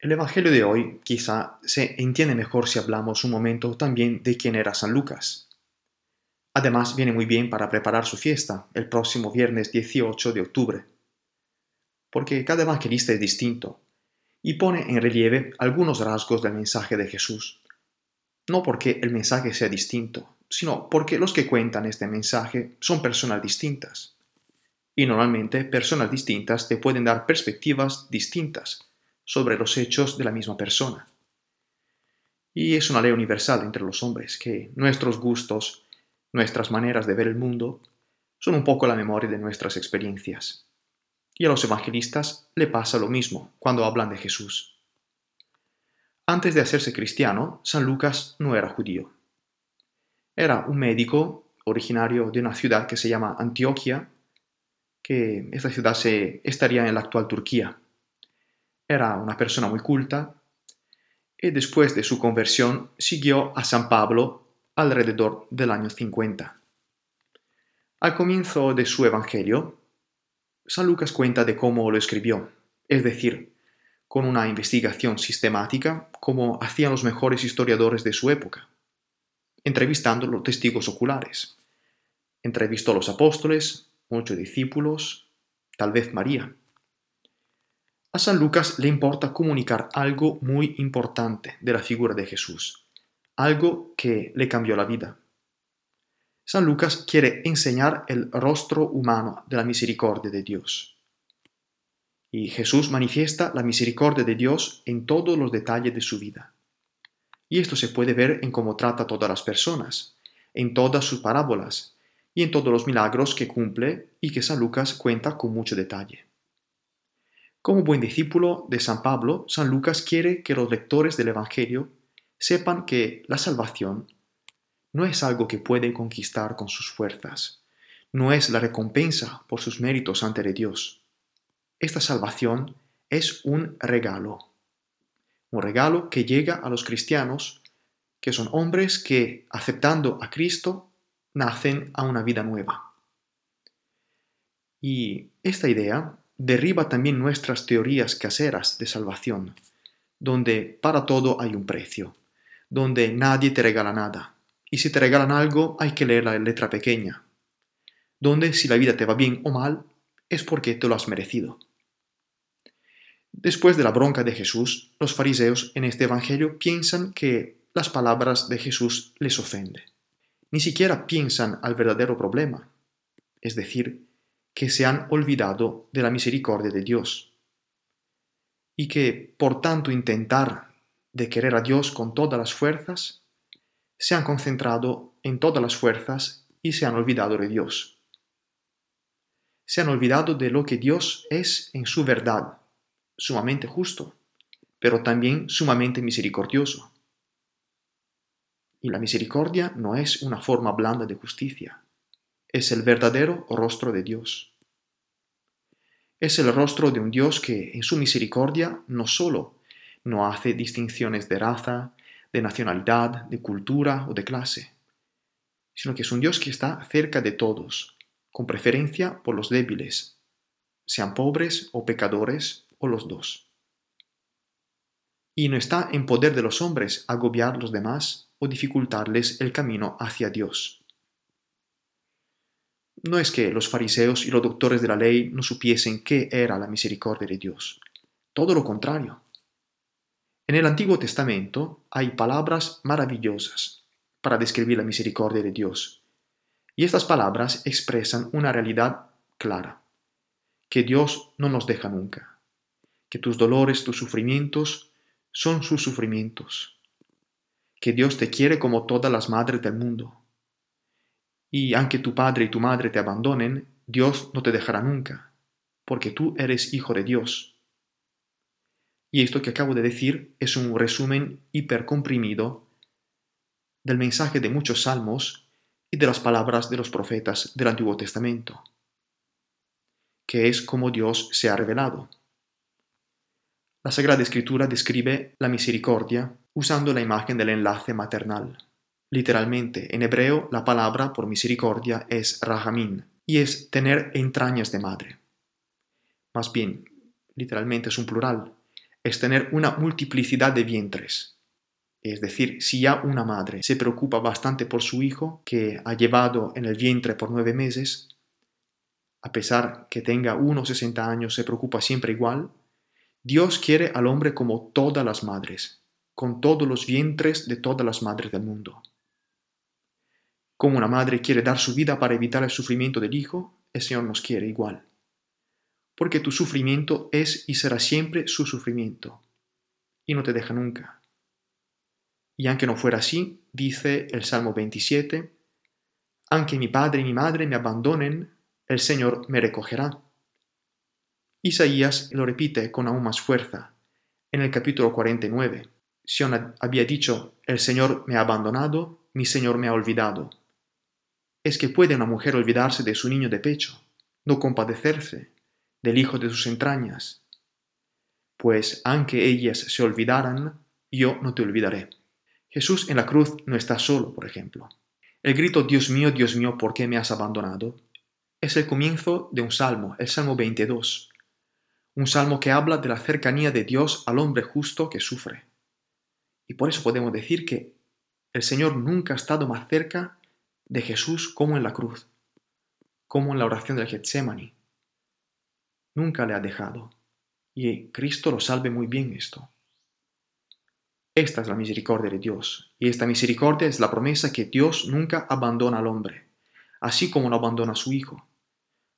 El Evangelio de hoy quizá se entiende mejor si hablamos un momento también de quién era San Lucas. Además viene muy bien para preparar su fiesta el próximo viernes 18 de octubre, porque cada evangelista es distinto y pone en relieve algunos rasgos del mensaje de Jesús. No porque el mensaje sea distinto, sino porque los que cuentan este mensaje son personas distintas. Y normalmente personas distintas te pueden dar perspectivas distintas sobre los hechos de la misma persona. Y es una ley universal entre los hombres que nuestros gustos, nuestras maneras de ver el mundo, son un poco la memoria de nuestras experiencias. Y a los evangelistas le pasa lo mismo cuando hablan de Jesús. Antes de hacerse cristiano, San Lucas no era judío. Era un médico originario de una ciudad que se llama Antioquia, que esta ciudad se, estaría en la actual Turquía. Era una persona muy culta y después de su conversión siguió a San Pablo alrededor del año 50. Al comienzo de su Evangelio, San Lucas cuenta de cómo lo escribió, es decir, con una investigación sistemática como hacían los mejores historiadores de su época, entrevistando los testigos oculares. Entrevistó a los apóstoles, muchos discípulos, tal vez María. A San Lucas le importa comunicar algo muy importante de la figura de Jesús, algo que le cambió la vida. San Lucas quiere enseñar el rostro humano de la misericordia de Dios. Y Jesús manifiesta la misericordia de Dios en todos los detalles de su vida. Y esto se puede ver en cómo trata a todas las personas, en todas sus parábolas y en todos los milagros que cumple y que San Lucas cuenta con mucho detalle. Como buen discípulo de San Pablo, San Lucas quiere que los lectores del Evangelio sepan que la salvación no es algo que pueden conquistar con sus fuerzas, no es la recompensa por sus méritos ante Dios. Esta salvación es un regalo, un regalo que llega a los cristianos, que son hombres que, aceptando a Cristo, nacen a una vida nueva. Y esta idea derriba también nuestras teorías caseras de salvación, donde para todo hay un precio, donde nadie te regala nada, y si te regalan algo hay que leer la letra pequeña, donde si la vida te va bien o mal es porque te lo has merecido. Después de la bronca de Jesús, los fariseos en este Evangelio piensan que las palabras de Jesús les ofenden. Ni siquiera piensan al verdadero problema, es decir, que se han olvidado de la misericordia de Dios y que, por tanto, intentar de querer a Dios con todas las fuerzas, se han concentrado en todas las fuerzas y se han olvidado de Dios. Se han olvidado de lo que Dios es en su verdad, sumamente justo, pero también sumamente misericordioso. Y la misericordia no es una forma blanda de justicia, es el verdadero rostro de Dios. Es el rostro de un Dios que en su misericordia no solo no hace distinciones de raza, de nacionalidad, de cultura o de clase, sino que es un Dios que está cerca de todos, con preferencia por los débiles, sean pobres o pecadores o los dos. Y no está en poder de los hombres agobiar a los demás o dificultarles el camino hacia Dios. No es que los fariseos y los doctores de la ley no supiesen qué era la misericordia de Dios. Todo lo contrario. En el Antiguo Testamento hay palabras maravillosas para describir la misericordia de Dios. Y estas palabras expresan una realidad clara, que Dios no nos deja nunca, que tus dolores, tus sufrimientos son sus sufrimientos, que Dios te quiere como todas las madres del mundo, y aunque tu padre y tu madre te abandonen, Dios no te dejará nunca, porque tú eres hijo de Dios. Y esto que acabo de decir es un resumen hipercomprimido del mensaje de muchos salmos y de las palabras de los profetas del Antiguo Testamento, que es como Dios se ha revelado. La Sagrada Escritura describe la misericordia usando la imagen del enlace maternal. Literalmente, en hebreo, la palabra por misericordia es rahamín y es tener entrañas de madre. Más bien, literalmente es un plural, es tener una multiplicidad de vientres. Es decir, si ya una madre se preocupa bastante por su hijo, que ha llevado en el vientre por nueve meses, a pesar que tenga unos 60 años, se preocupa siempre igual, Dios quiere al hombre como todas las madres, con todos los vientres de todas las madres del mundo. Como una madre quiere dar su vida para evitar el sufrimiento del hijo, el Señor nos quiere igual. Porque tu sufrimiento es y será siempre su sufrimiento, y no te deja nunca. Y aunque no fuera así, dice el Salmo 27, aunque mi padre y mi madre me abandonen, el Señor me recogerá. Isaías lo repite con aún más fuerza en el capítulo 49. Sion había dicho, el Señor me ha abandonado, mi Señor me ha olvidado. ¿Es que puede una mujer olvidarse de su niño de pecho, no compadecerse del hijo de sus entrañas? Pues aunque ellas se olvidaran, yo no te olvidaré. Jesús en la cruz no está solo, por ejemplo. El grito Dios mío, Dios mío, ¿por qué me has abandonado? es el comienzo de un salmo, el Salmo 22. Un salmo que habla de la cercanía de Dios al hombre justo que sufre. Y por eso podemos decir que el Señor nunca ha estado más cerca de Jesús como en la cruz, como en la oración del Getsemaní. Nunca le ha dejado. Y Cristo lo salve muy bien esto. Esta es la misericordia de Dios, y esta misericordia es la promesa que Dios nunca abandona al hombre, así como no abandona a su Hijo,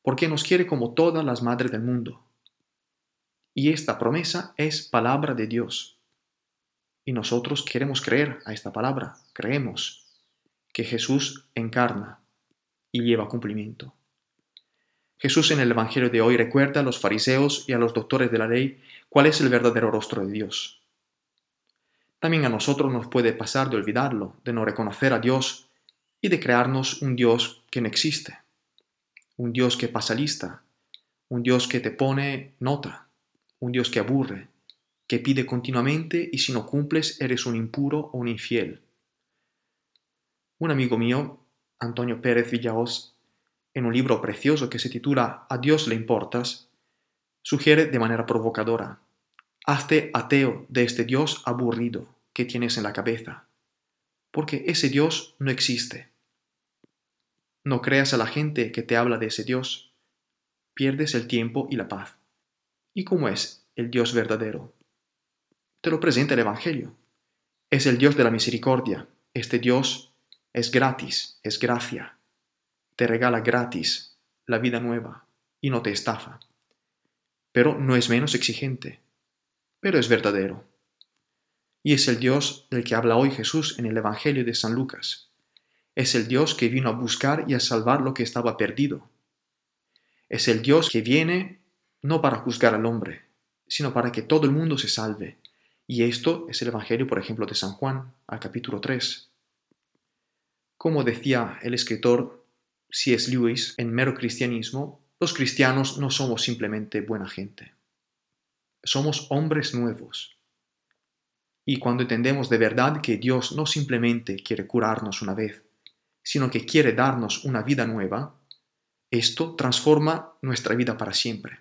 porque nos quiere como todas las madres del mundo. Y esta promesa es palabra de Dios. Y nosotros queremos creer a esta palabra, creemos que Jesús encarna y lleva cumplimiento. Jesús en el Evangelio de hoy recuerda a los fariseos y a los doctores de la ley cuál es el verdadero rostro de Dios también a nosotros nos puede pasar de olvidarlo, de no reconocer a Dios y de crearnos un Dios que no existe, un Dios que pasa lista, un Dios que te pone nota, un Dios que aburre, que pide continuamente y si no cumples eres un impuro o un infiel. Un amigo mío, Antonio Pérez Villaos, en un libro precioso que se titula A Dios le importas, sugiere de manera provocadora Hazte ateo de este Dios aburrido que tienes en la cabeza, porque ese Dios no existe. No creas a la gente que te habla de ese Dios, pierdes el tiempo y la paz. ¿Y cómo es el Dios verdadero? Te lo presenta el Evangelio. Es el Dios de la misericordia. Este Dios es gratis, es gracia. Te regala gratis la vida nueva y no te estafa. Pero no es menos exigente pero es verdadero. Y es el Dios del que habla hoy Jesús en el Evangelio de San Lucas. Es el Dios que vino a buscar y a salvar lo que estaba perdido. Es el Dios que viene no para juzgar al hombre, sino para que todo el mundo se salve. Y esto es el Evangelio, por ejemplo, de San Juan, al capítulo 3. Como decía el escritor C.S. Lewis en Mero Cristianismo, los cristianos no somos simplemente buena gente somos hombres nuevos. Y cuando entendemos de verdad que Dios no simplemente quiere curarnos una vez, sino que quiere darnos una vida nueva, esto transforma nuestra vida para siempre.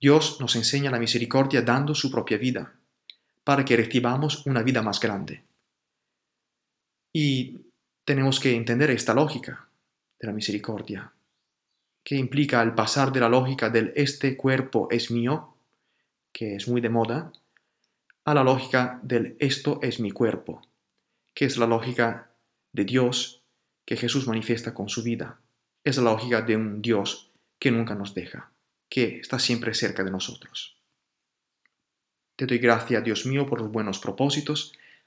Dios nos enseña la misericordia dando su propia vida, para que recibamos una vida más grande. Y tenemos que entender esta lógica de la misericordia, que implica el pasar de la lógica del este cuerpo es mío que es muy de moda, a la lógica del esto es mi cuerpo, que es la lógica de Dios que Jesús manifiesta con su vida. Es la lógica de un Dios que nunca nos deja, que está siempre cerca de nosotros. Te doy gracias, Dios mío, por los buenos propósitos,